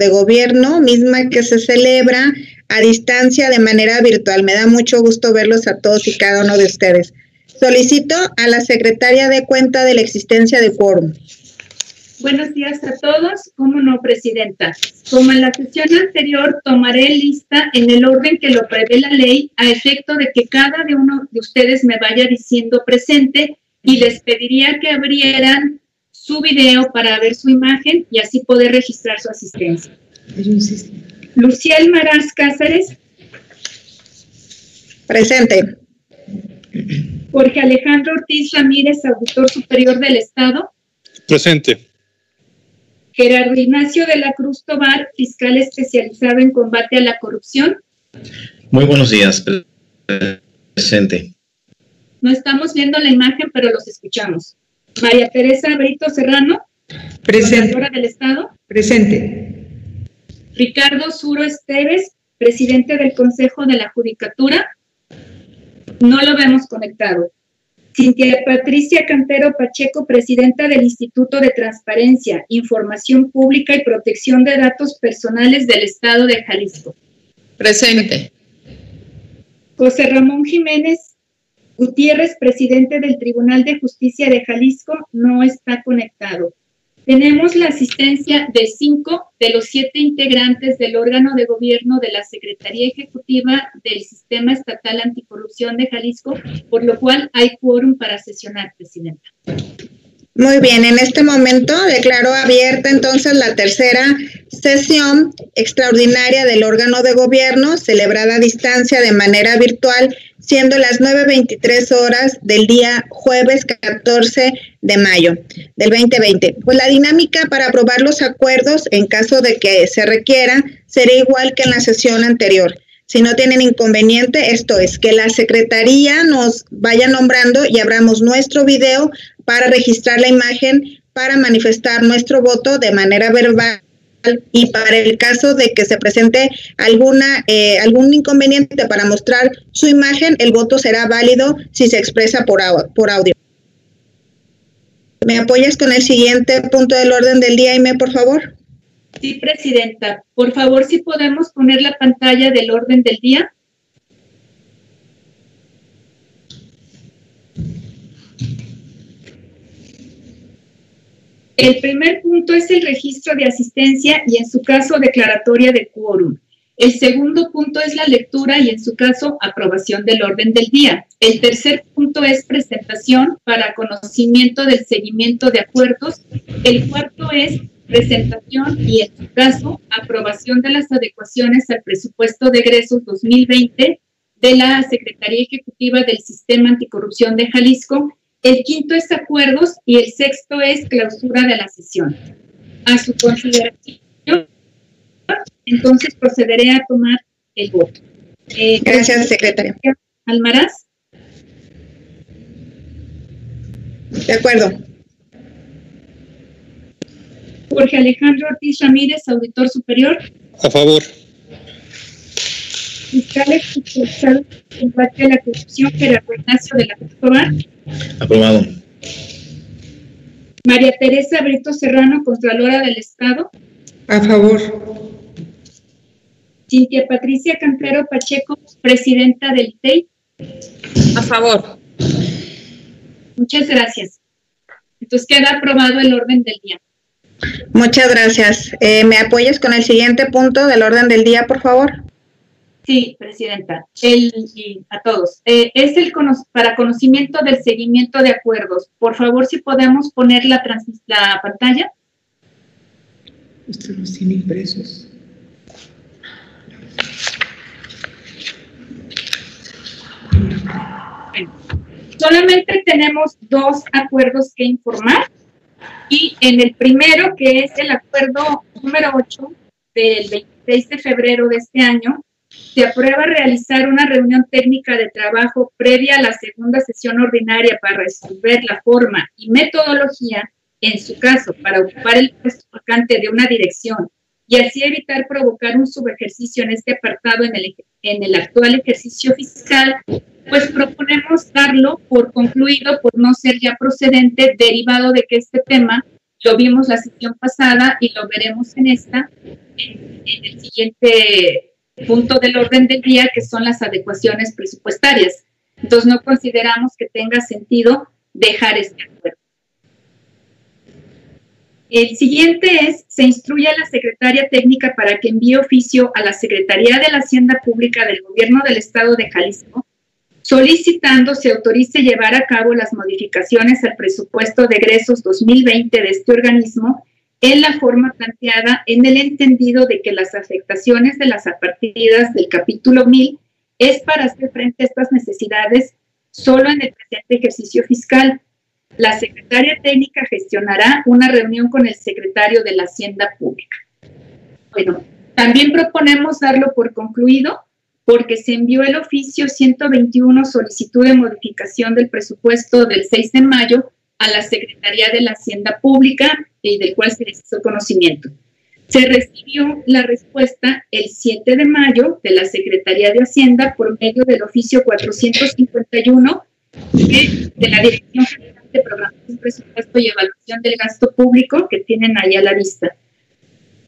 de gobierno, misma que se celebra a distancia de manera virtual. Me da mucho gusto verlos a todos y cada uno de ustedes. Solicito a la secretaria de cuenta de la existencia de quórum. Buenos días a todos. ¿Cómo no, Presidenta? Como en la sesión anterior, tomaré lista en el orden que lo prevé la ley a efecto de que cada de uno de ustedes me vaya diciendo presente y les pediría que abrieran su video para ver su imagen y así poder registrar su asistencia. Luciel Maraz Cáceres. Presente. Jorge Alejandro Ortiz Ramírez, auditor superior del Estado. Presente. Gerardo Ignacio de la Cruz Tobar, fiscal especializado en combate a la corrupción. Muy buenos días, presente. No estamos viendo la imagen, pero los escuchamos. María Teresa Brito Serrano. Presente. del Estado. Presente. Ricardo Suro Esteves, presidente del Consejo de la Judicatura. No lo vemos conectado. Cintia Patricia Cantero Pacheco, presidenta del Instituto de Transparencia, Información Pública y Protección de Datos Personales del Estado de Jalisco. Presente. José Ramón Jiménez Gutiérrez, presidente del Tribunal de Justicia de Jalisco, no está conectado. Tenemos la asistencia de cinco de los siete integrantes del órgano de gobierno de la Secretaría Ejecutiva del Sistema Estatal Anticorrupción de Jalisco, por lo cual hay quórum para sesionar, Presidenta. Muy bien, en este momento declaro abierta entonces la tercera sesión extraordinaria del órgano de gobierno, celebrada a distancia de manera virtual siendo las 9.23 horas del día jueves 14 de mayo del 2020. Pues la dinámica para aprobar los acuerdos, en caso de que se requiera, será igual que en la sesión anterior. Si no tienen inconveniente, esto es que la Secretaría nos vaya nombrando y abramos nuestro video para registrar la imagen, para manifestar nuestro voto de manera verbal y para el caso de que se presente alguna eh, algún inconveniente para mostrar su imagen, el voto será válido si se expresa por, audio. ¿Me apoyas con el siguiente punto del orden del día, Ime, por favor? Sí, Presidenta. Por favor, si podemos poner la pantalla del orden del día. El primer punto es el registro de asistencia y en su caso declaratoria de quórum. El segundo punto es la lectura y en su caso aprobación del orden del día. El tercer punto es presentación para conocimiento del seguimiento de acuerdos. El cuarto es presentación y en su caso aprobación de las adecuaciones al presupuesto de egresos 2020 de la Secretaría Ejecutiva del Sistema Anticorrupción de Jalisco el quinto es acuerdos y el sexto es clausura de la sesión. A su consideración, entonces procederé a tomar el voto. Eh, Gracias, secretaria. Almaraz. De acuerdo. Jorge Alejandro Ortiz Ramírez, auditor superior. A favor. Fiscal expulsado en parte de la corrupción, Gerardo Ignacio de la Cruz Aprobado. María Teresa Brito Serrano, Contralora del Estado. A favor. Cintia Patricia Cantero Pacheco, Presidenta del TEI. A favor. Muchas gracias. Entonces queda aprobado el orden del día. Muchas gracias. Eh, ¿Me apoyas con el siguiente punto del orden del día, por favor? Sí, Presidenta, el, y a todos. Eh, es el para conocimiento del seguimiento de acuerdos. Por favor, si podemos poner la, la pantalla. Usted los tiene impresos. solamente tenemos dos acuerdos que informar y en el primero, que es el acuerdo número 8 del 26 de febrero de este año, se aprueba realizar una reunión técnica de trabajo previa a la segunda sesión ordinaria para resolver la forma y metodología, en su caso, para ocupar el puesto vacante de una dirección y así evitar provocar un subejercicio en este apartado en el, en el actual ejercicio fiscal, pues proponemos darlo por concluido por no ser ya procedente derivado de que este tema Lo vimos la sesión pasada y lo veremos en esta, en, en el siguiente punto del orden del día, que son las adecuaciones presupuestarias. Entonces, no consideramos que tenga sentido dejar este acuerdo. El siguiente es, se instruye a la secretaria técnica para que envíe oficio a la Secretaría de la Hacienda Pública del Gobierno del Estado de Jalisco, solicitando se autorice llevar a cabo las modificaciones al presupuesto de egresos 2020 de este organismo en la forma planteada en el entendido de que las afectaciones de las apartidas del capítulo 1000 es para hacer frente a estas necesidades solo en el presente ejercicio fiscal la secretaria técnica gestionará una reunión con el secretario de la Hacienda Pública. Bueno, también proponemos darlo por concluido porque se envió el oficio 121 solicitud de modificación del presupuesto del 6 de mayo a la Secretaría de la Hacienda Pública y del cual se les hizo conocimiento. Se recibió la respuesta el 7 de mayo de la Secretaría de Hacienda por medio del oficio 451 de, de la Dirección General de programación, presupuesto y evaluación del gasto público que tienen ahí a la vista.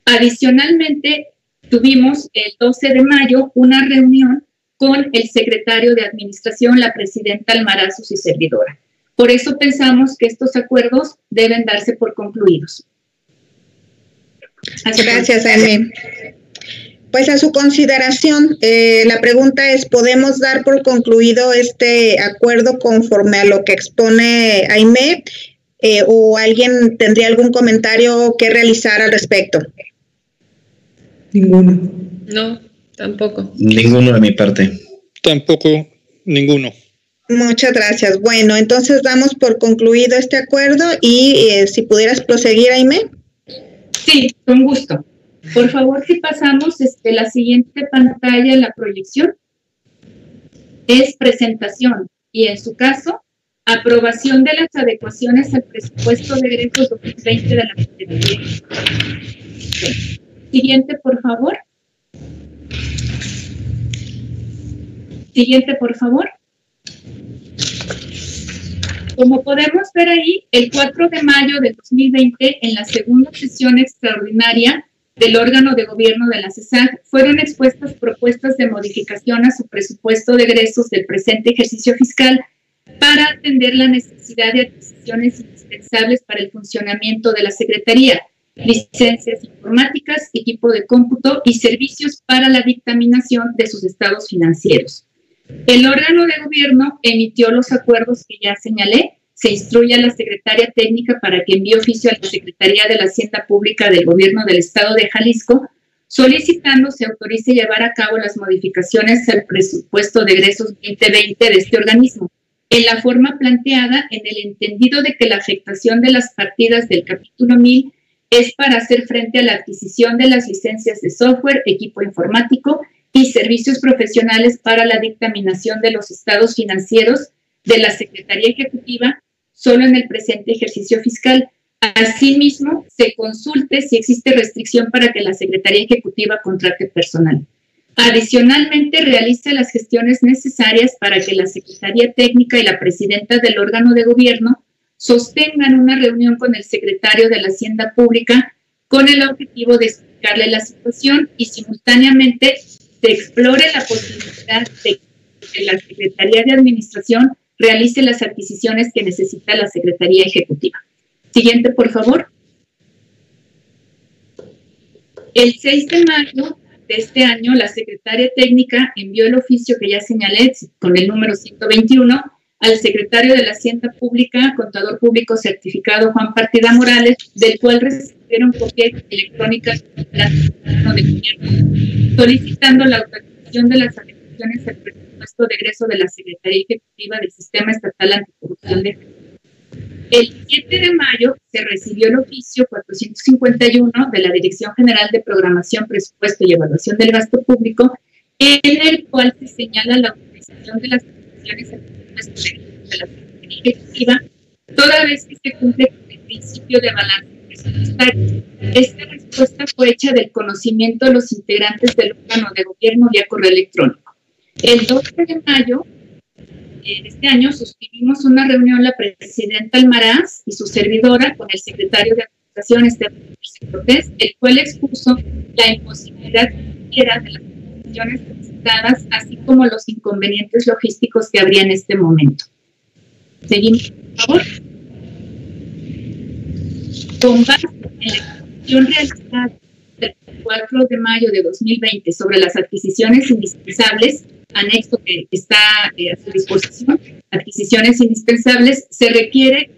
Adicionalmente, tuvimos el 12 de mayo una reunión con el secretario de Administración, la presidenta Almarazos y servidora. Por eso pensamos que estos acuerdos deben darse por concluidos. Gracias, Amy. Pues a su consideración, eh, la pregunta es, ¿podemos dar por concluido este acuerdo conforme a lo que expone Aime? Eh, ¿O alguien tendría algún comentario que realizar al respecto? Ninguno. No, tampoco. Ninguno de mi parte. Tampoco, ninguno. Muchas gracias. Bueno, entonces damos por concluido este acuerdo y eh, si pudieras proseguir, Aime. Sí, con gusto. Por favor, si pasamos este, la siguiente pantalla, la proyección, es presentación y en su caso, aprobación de las adecuaciones al presupuesto de egresos 2020 de la Secretaría. Siguiente, por favor. Siguiente, por favor. Como podemos ver ahí, el 4 de mayo de 2020, en la segunda sesión extraordinaria del órgano de gobierno de la CESAC fueron expuestas propuestas de modificación a su presupuesto de egresos del presente ejercicio fiscal para atender la necesidad de adquisiciones indispensables para el funcionamiento de la Secretaría, licencias informáticas, equipo de cómputo y servicios para la dictaminación de sus estados financieros. El órgano de gobierno emitió los acuerdos que ya señalé. Se instruye a la secretaria técnica para que envíe oficio a la Secretaría de la Hacienda Pública del Gobierno del Estado de Jalisco, solicitando se autorice llevar a cabo las modificaciones al presupuesto de egresos 2020 de este organismo, en la forma planteada en el entendido de que la afectación de las partidas del capítulo 1000 es para hacer frente a la adquisición de las licencias de software, equipo informático y servicios profesionales para la dictaminación de los estados financieros de la Secretaría Ejecutiva solo en el presente ejercicio fiscal. Asimismo, se consulte si existe restricción para que la Secretaría Ejecutiva contrate personal. Adicionalmente, realice las gestiones necesarias para que la Secretaría Técnica y la Presidenta del órgano de gobierno sostengan una reunión con el secretario de la Hacienda Pública con el objetivo de explicarle la situación y simultáneamente se explore la posibilidad de que la Secretaría de Administración realice las adquisiciones que necesita la Secretaría Ejecutiva. Siguiente, por favor. El 6 de mayo de este año, la secretaria técnica envió el oficio que ya señalé con el número 121 al secretario de la Hacienda Pública, contador público certificado Juan Partida Morales, del cual recibieron copia electrónica solicitando la autorización de las adquisiciones al de egreso de la Secretaría Ejecutiva del Sistema Estatal Anticorrupción de el 7 de mayo se recibió el oficio 451 de la Dirección General de Programación, Presupuesto y Evaluación del Gasto Público, en el cual se señala la autorización de las decisiones la Ejecutiva, toda vez que se cumple con el principio de balance presupuestario. Esta respuesta fue hecha del conocimiento de los integrantes del órgano de gobierno vía correo electrónico. El 12 de mayo de este año suscribimos una reunión la presidenta Almaraz y su servidora con el secretario de manifestaciones de Cortés, el cual expuso la imposibilidad de las decisiones presentadas, así como los inconvenientes logísticos que habría en este momento. Seguimos, por favor. Con base en la exposición realizada el 4 de mayo de 2020 sobre las adquisiciones indispensables, anexo que está eh, a su disposición, adquisiciones indispensables, se requiere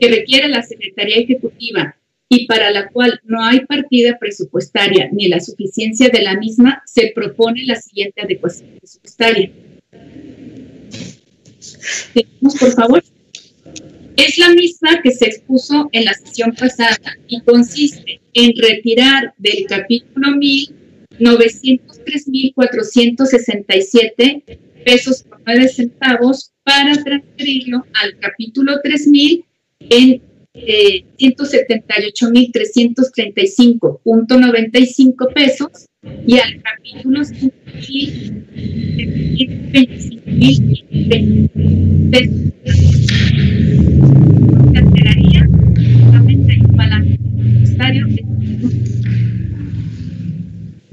que requiere la Secretaría Ejecutiva y para la cual no hay partida presupuestaria ni la suficiencia de la misma, se propone la siguiente adecuación presupuestaria. Seguimos, por favor. Es la misma que se expuso en la sesión pasada y consiste en retirar del capítulo 1000 903.467 pesos por 9 centavos para transferirlo al capítulo 3000 en eh, 178.335.95 pesos y al capítulo 5.025.000 pesos.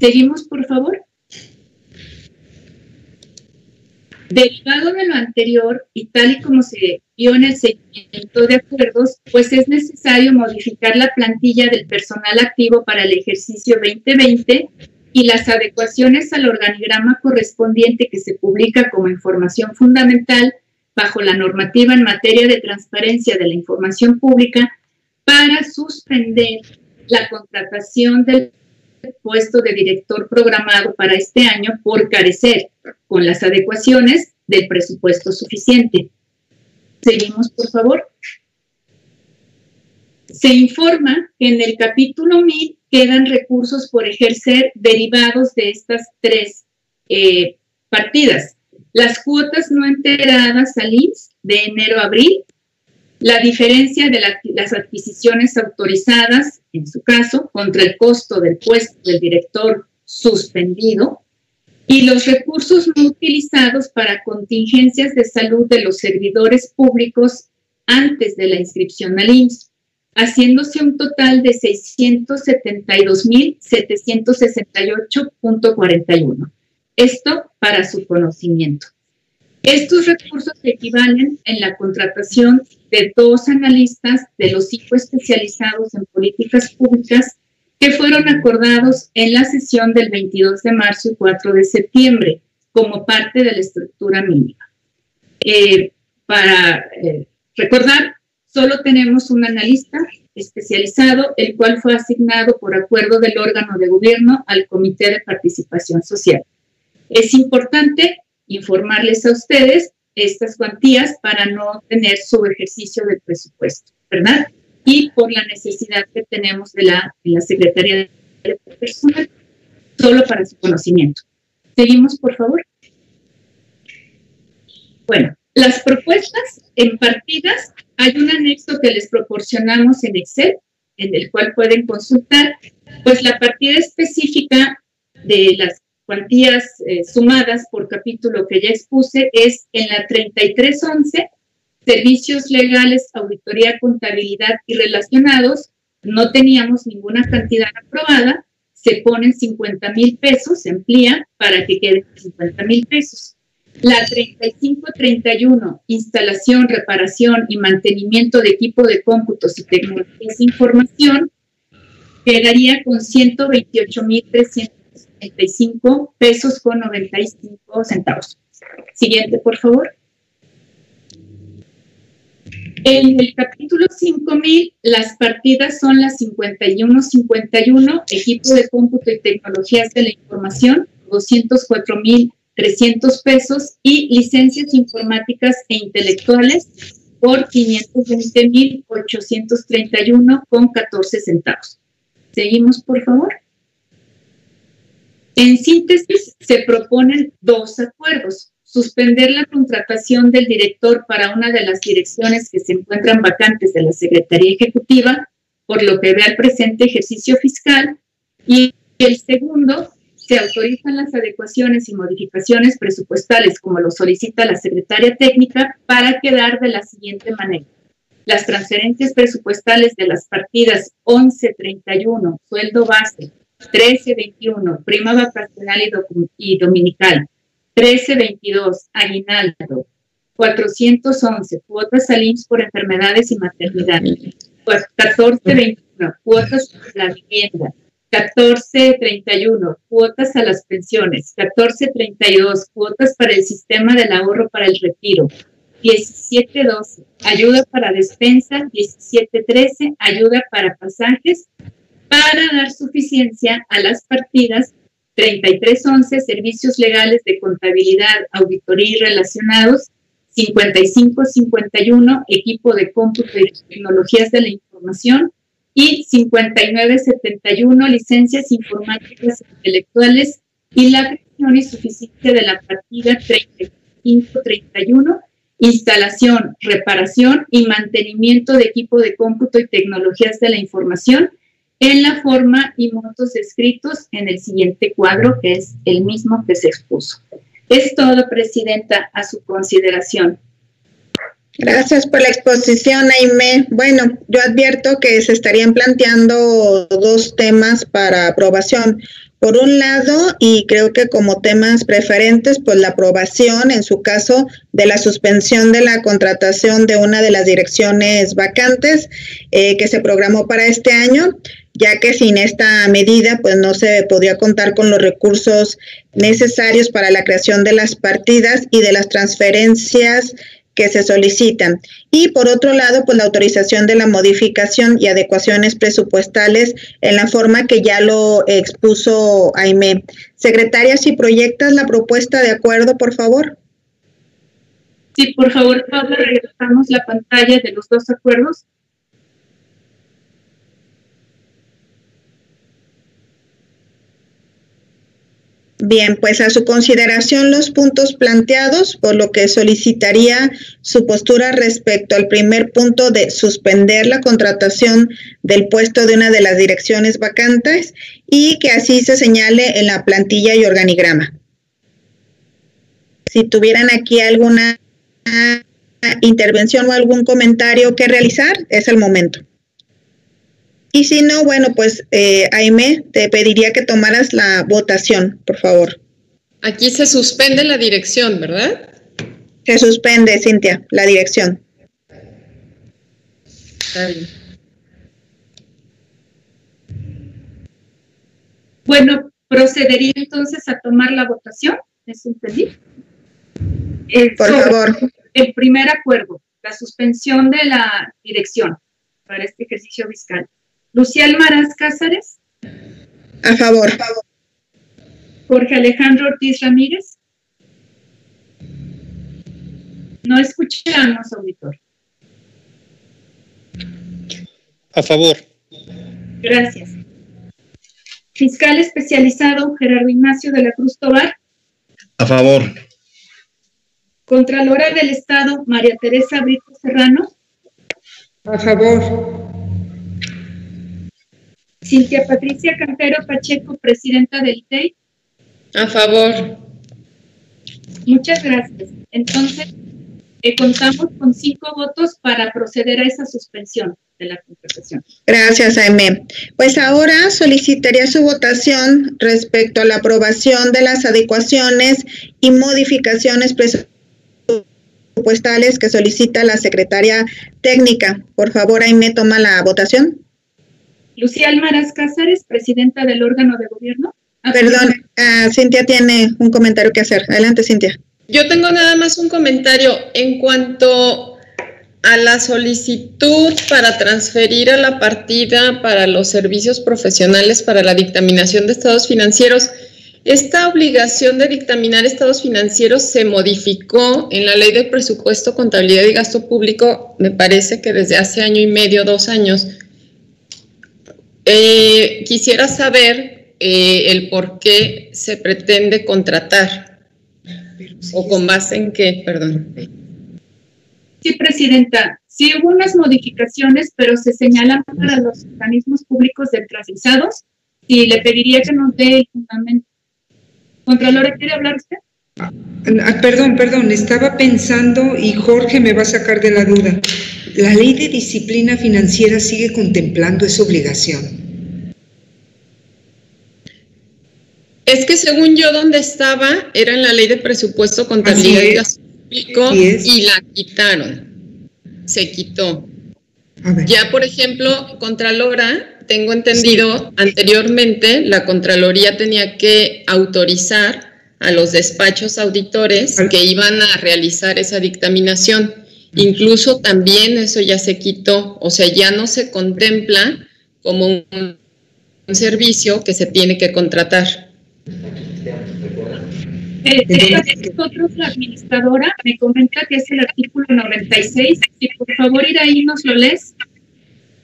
Seguimos, por favor. Derivado de lo anterior y tal y como se en el seguimiento de acuerdos, pues es necesario modificar la plantilla del personal activo para el ejercicio 2020 y las adecuaciones al organigrama correspondiente que se publica como información fundamental bajo la normativa en materia de transparencia de la información pública para suspender la contratación del puesto de director programado para este año por carecer con las adecuaciones del presupuesto suficiente. Seguimos, por favor. Se informa que en el capítulo 1000 quedan recursos por ejercer derivados de estas tres eh, partidas. Las cuotas no enteradas al IMSS de enero a abril, la diferencia de las adquisiciones autorizadas, en su caso, contra el costo del puesto del director suspendido, y los recursos no utilizados para contingencias de salud de los servidores públicos antes de la inscripción al IMSS, haciéndose un total de 672.768.41. Esto para su conocimiento. Estos recursos equivalen en la contratación de dos analistas de los cinco especializados en políticas públicas que fueron acordados en la sesión del 22 de marzo y 4 de septiembre como parte de la estructura mínima. Eh, para eh, recordar, solo tenemos un analista especializado, el cual fue asignado por acuerdo del órgano de gobierno al Comité de Participación Social. Es importante informarles a ustedes estas cuantías para no tener su ejercicio del presupuesto, ¿verdad? Y por la necesidad que tenemos de la, de la Secretaría de Personal, solo para su conocimiento. Seguimos, por favor. Bueno, las propuestas en partidas, hay un anexo que les proporcionamos en Excel, en el cual pueden consultar, pues la partida específica de las cuantías eh, sumadas por capítulo que ya expuse es en la 3311, servicios legales, auditoría, contabilidad y relacionados. No teníamos ninguna cantidad aprobada, se ponen 50 mil pesos, se amplía para que queden 50 mil pesos. La 3531, instalación, reparación y mantenimiento de equipo de cómputos y tecnologías de información, quedaría con 128 mil 300 pesos con 95 centavos. Siguiente, por favor. En el capítulo 5000, las partidas son las 51-51, equipo de cómputo y tecnologías de la información, 204.300 pesos, y licencias informáticas e intelectuales por 520.831 con 14 centavos. Seguimos, por favor. En síntesis, se proponen dos acuerdos. Suspender la contratación del director para una de las direcciones que se encuentran vacantes de la Secretaría Ejecutiva, por lo que ve al presente ejercicio fiscal. Y el segundo, se autorizan las adecuaciones y modificaciones presupuestales como lo solicita la Secretaria Técnica para quedar de la siguiente manera. las transferencias presupuestales de las partidas 1131, sueldo base, 1321, prima vacacional y, y dominical, 1322, aguinaldo, 411, cuotas al por enfermedades y maternidad, 1421, cuotas a la vivienda, 1431, cuotas a las pensiones, 1432, cuotas para el sistema del ahorro para el retiro, 1712, ayuda para despensa, 1713, ayuda para pasajes, para dar suficiencia a las partidas 3311, servicios legales de contabilidad, auditoría y relacionados, 5551, equipo de cómputo y tecnologías de la información, y 5971, licencias informáticas intelectuales y la creación y suficiencia de la partida 3531, instalación, reparación y mantenimiento de equipo de cómputo y tecnologías de la información en la forma y montos descritos en el siguiente cuadro, que es el mismo que se expuso. Es todo, Presidenta, a su consideración. Gracias por la exposición, Aime. Bueno, yo advierto que se estarían planteando dos temas para aprobación. Por un lado, y creo que como temas preferentes, pues la aprobación, en su caso, de la suspensión de la contratación de una de las direcciones vacantes eh, que se programó para este año, ya que sin esta medida, pues no se podría contar con los recursos necesarios para la creación de las partidas y de las transferencias que se solicitan. Y por otro lado, pues la autorización de la modificación y adecuaciones presupuestales en la forma que ya lo expuso Aime. Secretaria, si proyectas la propuesta de acuerdo, por favor. Sí, por favor, Pablo, regresamos la pantalla de los dos acuerdos. Bien, pues a su consideración los puntos planteados, por lo que solicitaría su postura respecto al primer punto de suspender la contratación del puesto de una de las direcciones vacantes y que así se señale en la plantilla y organigrama. Si tuvieran aquí alguna intervención o algún comentario que realizar, es el momento. Y si no, bueno, pues eh, Aime, te pediría que tomaras la votación, por favor. Aquí se suspende la dirección, ¿verdad? Se suspende, Cintia, la dirección. Está bien. Bueno, procedería entonces a tomar la votación. ¿Es entendido? por favor. El primer acuerdo, la suspensión de la dirección para este ejercicio fiscal. Lucía Almaraz Cázares. A favor. Jorge Alejandro Ortiz Ramírez. No escuchamos, auditor. A favor. Gracias. Fiscal especializado Gerardo Ignacio de la Cruz Tobar. A favor. Contralora del Estado María Teresa Brito Serrano. A favor. Cintia Patricia Cantero Pacheco, presidenta del ITEI. A favor. Muchas gracias. Entonces, eh, contamos con cinco votos para proceder a esa suspensión de la contratación. Gracias, Aime. Pues ahora solicitaría su votación respecto a la aprobación de las adecuaciones y modificaciones presupuestales que solicita la secretaria técnica. Por favor, Aime, toma la votación. Lucía Almaraz Cázares, presidenta del órgano de gobierno. Perdón, uh, Cintia tiene un comentario que hacer. Adelante, Cintia. Yo tengo nada más un comentario en cuanto a la solicitud para transferir a la partida para los servicios profesionales para la dictaminación de estados financieros. Esta obligación de dictaminar estados financieros se modificó en la ley de presupuesto, contabilidad y gasto público, me parece que desde hace año y medio, dos años. Eh, quisiera saber eh, el por qué se pretende contratar o con base en qué, perdón. Sí, Presidenta. Sí hubo unas modificaciones, pero se señalan para los organismos públicos descentralizados y le pediría que nos dé el fundamento. Contralora, ¿quiere hablar usted? Ah, perdón, perdón, estaba pensando y Jorge me va a sacar de la duda. La ley de disciplina financiera sigue contemplando esa obligación. Es que según yo donde estaba era en la ley de presupuesto, contabilidad y gasto público y la quitaron. Se quitó. Ya, por ejemplo, Contralora, tengo entendido, anteriormente la Contraloría tenía que autorizar a los despachos auditores que iban a realizar esa dictaminación. Incluso también eso ya se quitó, o sea, ya no se contempla como un, servicio que se tiene que contratar. Eh, nosotros, la administradora me comenta que es el artículo 96. Si por favor ir ahí nos lo lees.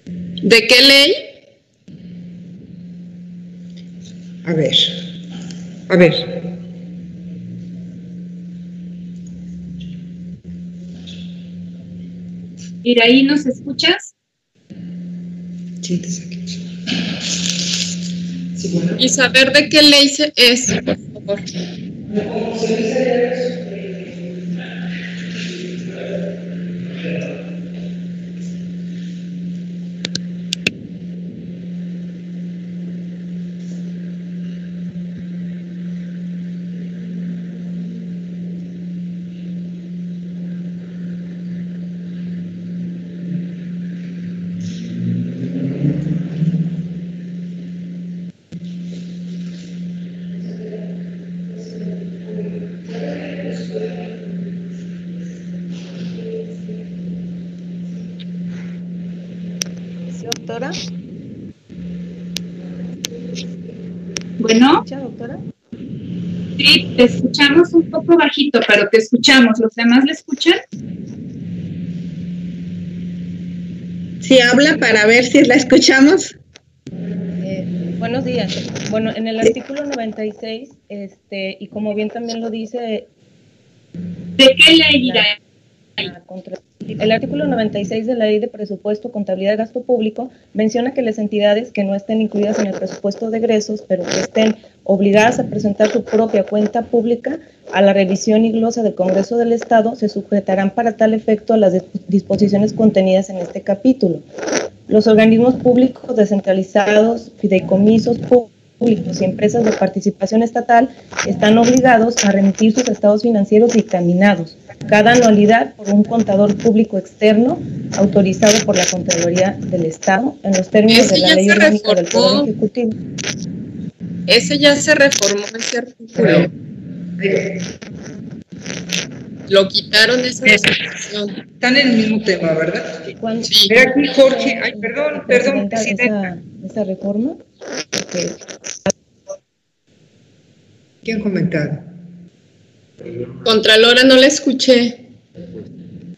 ¿De qué ley? A ver, a ver. Ahí ¿nos escuchas? Sí, te saqué. Y saber de qué ley es, por favor. Bueno. doctora? Sí, un poco bajito, pero te escuchamos. ¿Los demás le escuchan? Sí, habla para ver si la escuchamos. Eh, buenos días. Bueno, en el artículo 96, este, y como bien también lo dice... ¿De qué ley irá? El artículo 96 de la Ley de Presupuesto, Contabilidad y Gasto Público menciona que las entidades que no estén incluidas en el presupuesto de egresos, pero que estén obligadas a presentar su propia cuenta pública a la revisión y glosa del Congreso del Estado, se sujetarán para tal efecto a las disposiciones contenidas en este capítulo. Los organismos públicos descentralizados, fideicomisos públicos, públicos y empresas de participación estatal están obligados a remitir sus estados financieros dictaminados cada anualidad por un contador público externo autorizado por la Contraloría del Estado en los términos de la Ley Orgánica del Poder Ejecutivo. Ese ya se reformó ese artículo. Lo quitaron esa disposición. Están en el mismo tema, ¿verdad? Sí. Mira aquí, Jorge. Ay, perdón, perdón, Esa, esa reforma. ¿Quién ha comentado? Contralora, no la escuché.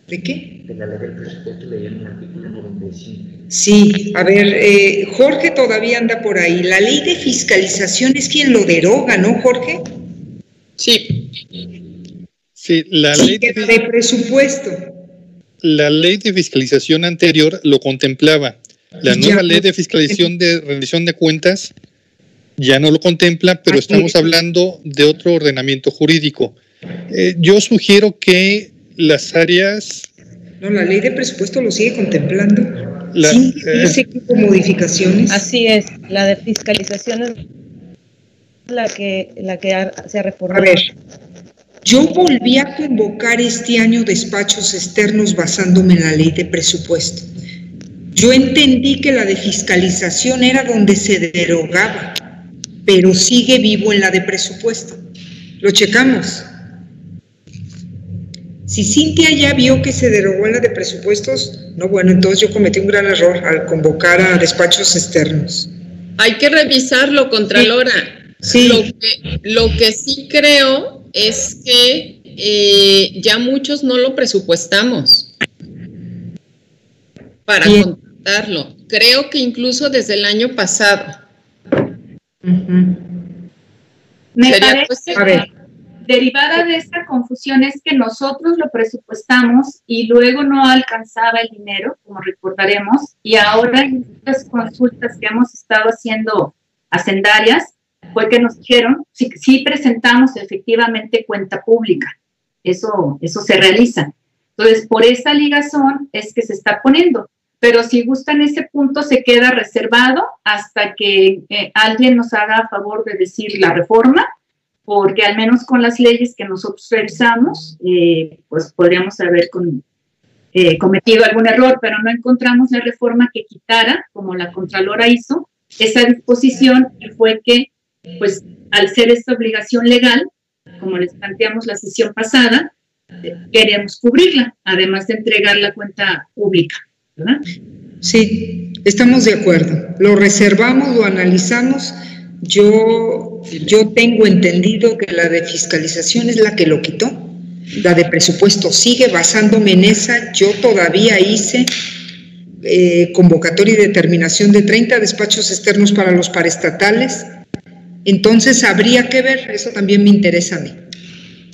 ¿De qué? De la ley del presupuesto el artículo 95. Sí, a ver, eh, Jorge todavía anda por ahí. La ley de fiscalización es quien lo deroga, ¿no, Jorge? Sí. Sí, la ley de, de presupuesto. La ley de fiscalización anterior lo contemplaba. La nueva ley de fiscalización de rendición de cuentas ya no lo contempla, pero estamos hablando de otro ordenamiento jurídico. Eh, yo sugiero que las áreas... No, la ley de presupuesto lo sigue contemplando. sí, eh, modificaciones. Así es, la de fiscalización es la que, la que se ha reformado. A ver, yo volví a convocar este año despachos externos basándome en la ley de presupuesto. Yo entendí que la de fiscalización era donde se derogaba, pero sigue vivo en la de presupuesto. Lo checamos. Si Cintia ya vio que se derogó en la de presupuestos, no, bueno, entonces yo cometí un gran error al convocar a despachos externos. Hay que revisarlo, Contralora. Sí. Lo, que, lo que sí creo es que eh, ya muchos no lo presupuestamos para contratarlo. Creo que incluso desde el año pasado. Me parece, a ver derivada de esta confusión es que nosotros lo presupuestamos y luego no alcanzaba el dinero, como recordaremos, y ahora en estas consultas que hemos estado haciendo hacendarias, fue que nos dijeron, si sí presentamos efectivamente cuenta pública, eso, eso se realiza. Entonces, por esa ligazón es que se está poniendo. Pero si gustan ese punto, se queda reservado hasta que eh, alguien nos haga favor de decir la reforma, porque al menos con las leyes que nosotros revisamos, eh, pues podríamos haber con, eh, cometido algún error, pero no encontramos la reforma que quitara, como la Contralora hizo, esa disposición y fue que, pues, al ser esta obligación legal, como les planteamos la sesión pasada, queremos cubrirla, además de entregar la cuenta pública. ¿verdad? Sí, estamos de acuerdo. Lo reservamos, lo analizamos. Yo, yo tengo entendido que la de fiscalización es la que lo quitó. La de presupuesto sigue basándome en esa. Yo todavía hice eh, convocatoria y determinación de 30 despachos externos para los paraestatales. Entonces habría que ver, eso también me interesa a mí.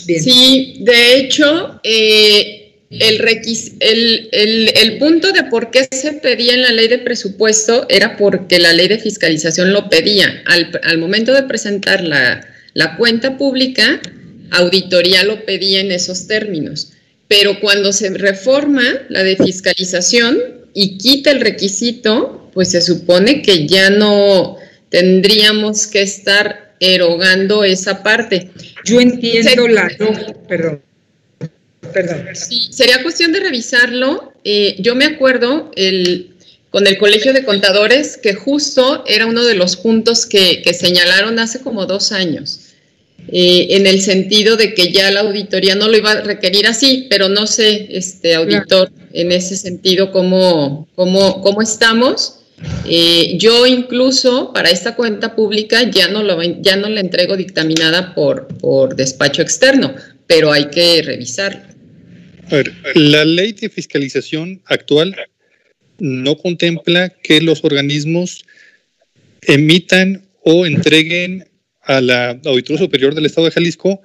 Sí, de hecho, eh, el, el, el, punto de por qué se pedía en la ley de presupuesto era porque la ley de fiscalización lo pedía. Al, al momento de presentar la, la cuenta pública, auditoría lo pedía en esos términos. Pero cuando se reforma la de fiscalización y quita el requisito, pues se supone que ya no tendríamos que estar erogando esa parte. Yo entiendo la... perdón. Perdón. Sí, sería cuestión de revisarlo. Eh, yo me acuerdo el, con el Colegio de Contadores que justo era uno de los puntos que, que señalaron hace como dos años. Eh, en el sentido de que ya la auditoría no lo iba a requerir así, pero no sé, este auditor, en ese sentido, cómo, cómo, cómo estamos. Eh, yo incluso para esta cuenta pública ya no, lo, ya no la entrego dictaminada por, por despacho externo, pero hay que revisarlo. A ver, la ley de fiscalización actual no contempla que los organismos emitan o entreguen a la Auditoría Superior del Estado de Jalisco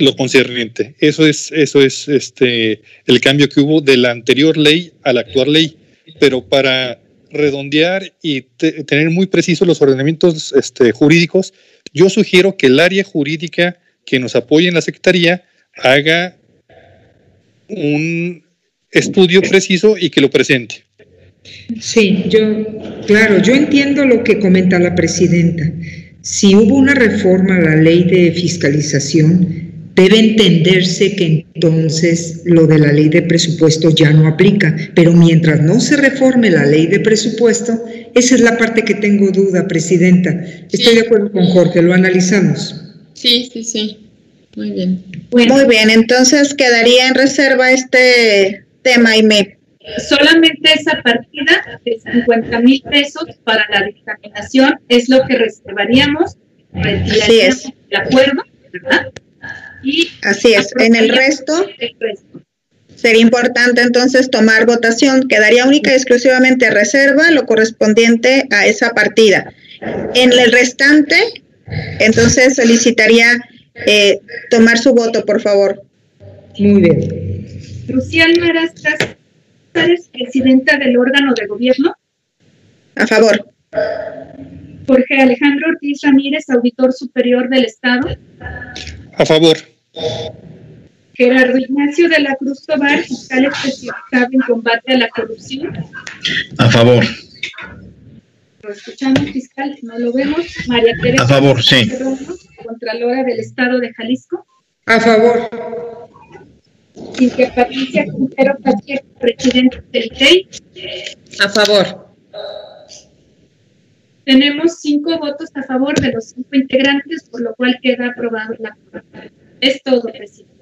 lo concerniente. Eso es, eso es este, el cambio que hubo de la anterior ley a la actual ley. Pero para redondear y tener muy precisos los ordenamientos este, jurídicos, yo sugiero que el área jurídica que nos apoye en la Secretaría haga un estudio preciso y que lo presente. Sí, yo, claro, yo entiendo lo que comenta la presidenta. Si hubo una reforma a la ley de fiscalización, debe entenderse que entonces lo de la ley de presupuesto ya no aplica, pero mientras no se reforme la ley de presupuesto, esa es la parte que tengo duda, Presidenta. Estoy de acuerdo con Jorge, lo analizamos. Sí, sí, sí. Muy bien. Muy bien, entonces quedaría en reserva este tema, Aime solamente esa partida de 50 mil pesos para la dictaminación es lo que reservaríamos, Así es. de acuerdo, ¿verdad? Y Así es, en el resto, sería importante entonces tomar votación, quedaría única y exclusivamente reserva lo correspondiente a esa partida. En el restante, entonces solicitaría eh, tomar su voto, por favor. Muy bien. Luciana Marastras presidenta del órgano de gobierno. A favor. Jorge Alejandro Ortiz Ramírez, auditor superior del Estado. A favor. Gerardo Ignacio de la Cruz Tobar, fiscal especializado en combate a la corrupción. A favor. Lo escuchamos, fiscal, no lo vemos. María Teresa. A favor, sí. Contralora del Estado de Jalisco. A favor. Cintia Patricia Quintero Pacheco, presidente del TEI. A favor. Tenemos cinco votos a favor de los cinco integrantes, por lo cual queda aprobado la Es todo, presidenta.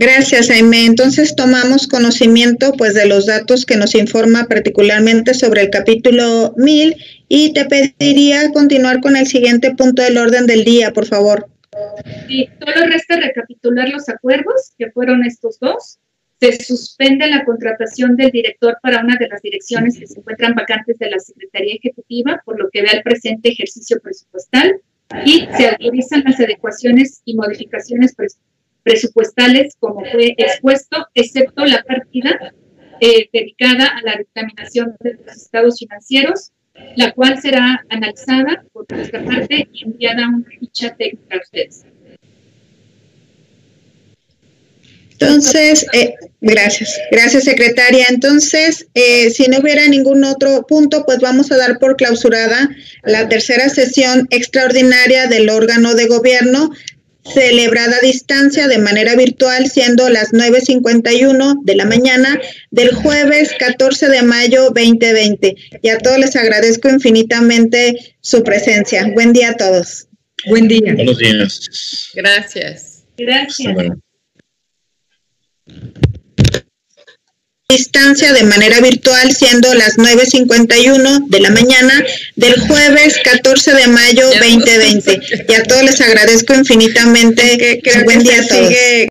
Gracias, Jaime. Entonces tomamos conocimiento pues de los datos que nos informa particularmente sobre el capítulo 1000 y te pediría continuar con el siguiente punto del orden del día, por favor. Y solo resta recapitular los acuerdos, que fueron estos dos. Se suspende la contratación del director para una de las direcciones que se encuentran vacantes de la Secretaría Ejecutiva, por lo que ve al presente ejercicio presupuestal, y se autorizan las adecuaciones y modificaciones presupuestales como fue expuesto, excepto la partida eh, dedicada a la dictaminación de los estados financieros la cual será analizada por nuestra parte y enviada una ficha técnica a ustedes. Entonces, eh, gracias, gracias secretaria. Entonces, eh, si no hubiera ningún otro punto, pues vamos a dar por clausurada la tercera sesión extraordinaria del órgano de gobierno celebrada a distancia de manera virtual, siendo las 9.51 de la mañana del jueves 14 de mayo 2020. Y a todos les agradezco infinitamente su presencia. Buen día a todos. Buen día. Buenos días. Gracias. Gracias. Distancia de manera virtual, siendo las 9.51 de la mañana del jueves 14 de mayo Ya no sé 2020. qué. Y a todos les agradezco infinitamente. Creo Buen que día a todos. sigue